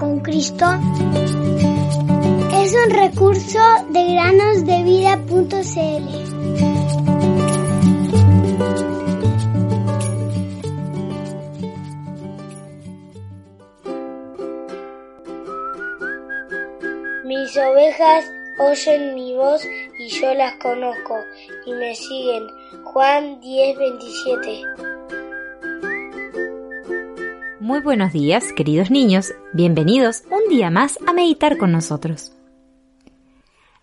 con Cristo es un recurso de granosdevida.cl. Mis ovejas oyen mi voz y yo las conozco y me siguen. Juan 10:27 Muy buenos días, queridos niños. Bienvenidos un día más a meditar con nosotros.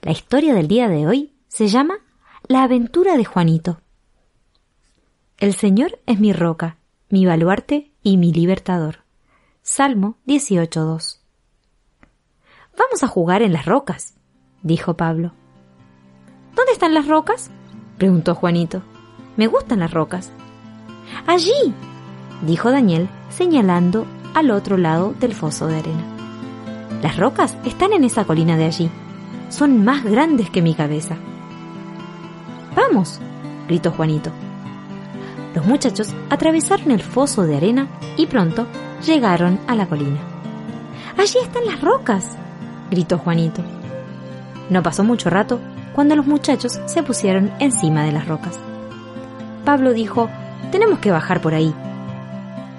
La historia del día de hoy se llama La aventura de Juanito. El Señor es mi roca, mi baluarte y mi libertador. Salmo 18.2. Vamos a jugar en las rocas, dijo Pablo. ¿Dónde están las rocas? preguntó Juanito. Me gustan las rocas. Allí, dijo Daniel, señalando al otro lado del foso de arena. Las rocas están en esa colina de allí. Son más grandes que mi cabeza. Vamos, gritó Juanito. Los muchachos atravesaron el foso de arena y pronto llegaron a la colina. Allí están las rocas, gritó Juanito. No pasó mucho rato cuando los muchachos se pusieron encima de las rocas. Pablo dijo, tenemos que bajar por ahí.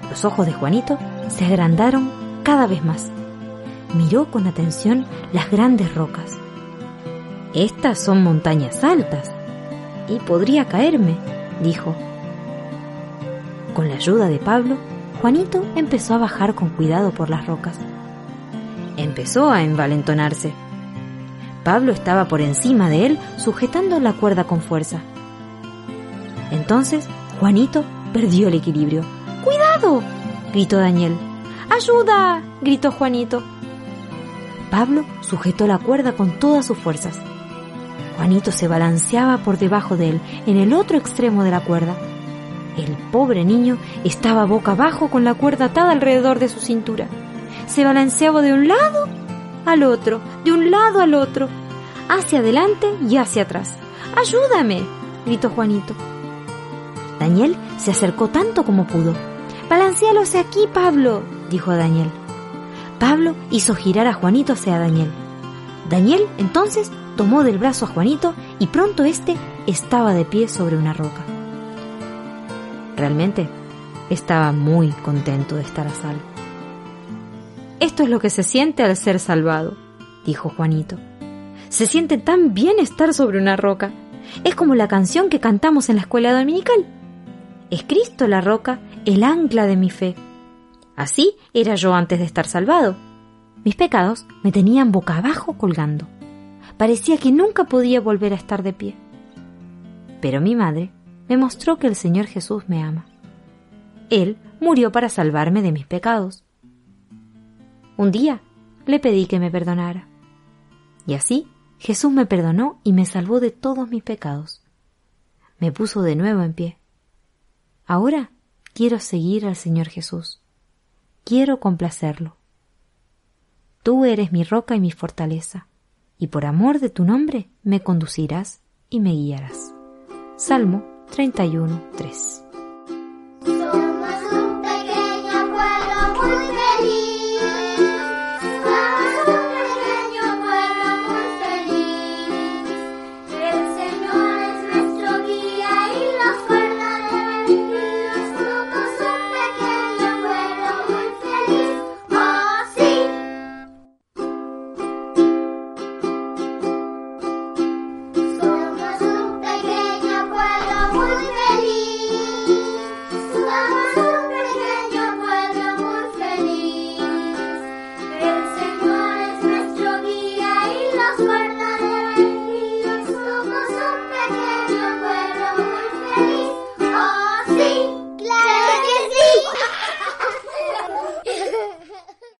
Los ojos de Juanito se agrandaron cada vez más. Miró con atención las grandes rocas. Estas son montañas altas y podría caerme, dijo. Con la ayuda de Pablo, Juanito empezó a bajar con cuidado por las rocas. Empezó a envalentonarse. Pablo estaba por encima de él sujetando la cuerda con fuerza. Entonces Juanito perdió el equilibrio. Gritó Daniel. ¡Ayuda! gritó Juanito. Pablo sujetó la cuerda con todas sus fuerzas. Juanito se balanceaba por debajo de él, en el otro extremo de la cuerda. El pobre niño estaba boca abajo con la cuerda atada alrededor de su cintura. Se balanceaba de un lado al otro, de un lado al otro, hacia adelante y hacia atrás. ¡Ayúdame! gritó Juanito. Daniel se acercó tanto como pudo. Balancealo hacia aquí, Pablo, dijo Daniel. Pablo hizo girar a Juanito hacia Daniel. Daniel entonces tomó del brazo a Juanito y pronto éste estaba de pie sobre una roca. Realmente estaba muy contento de estar a salvo. Esto es lo que se siente al ser salvado, dijo Juanito. Se siente tan bien estar sobre una roca. Es como la canción que cantamos en la escuela dominical. Es Cristo la roca, el ancla de mi fe. Así era yo antes de estar salvado. Mis pecados me tenían boca abajo colgando. Parecía que nunca podía volver a estar de pie. Pero mi madre me mostró que el Señor Jesús me ama. Él murió para salvarme de mis pecados. Un día le pedí que me perdonara. Y así Jesús me perdonó y me salvó de todos mis pecados. Me puso de nuevo en pie. Ahora quiero seguir al Señor Jesús. Quiero complacerlo. Tú eres mi roca y mi fortaleza, y por amor de tu nombre me conducirás y me guiarás. Salmo 31, 3.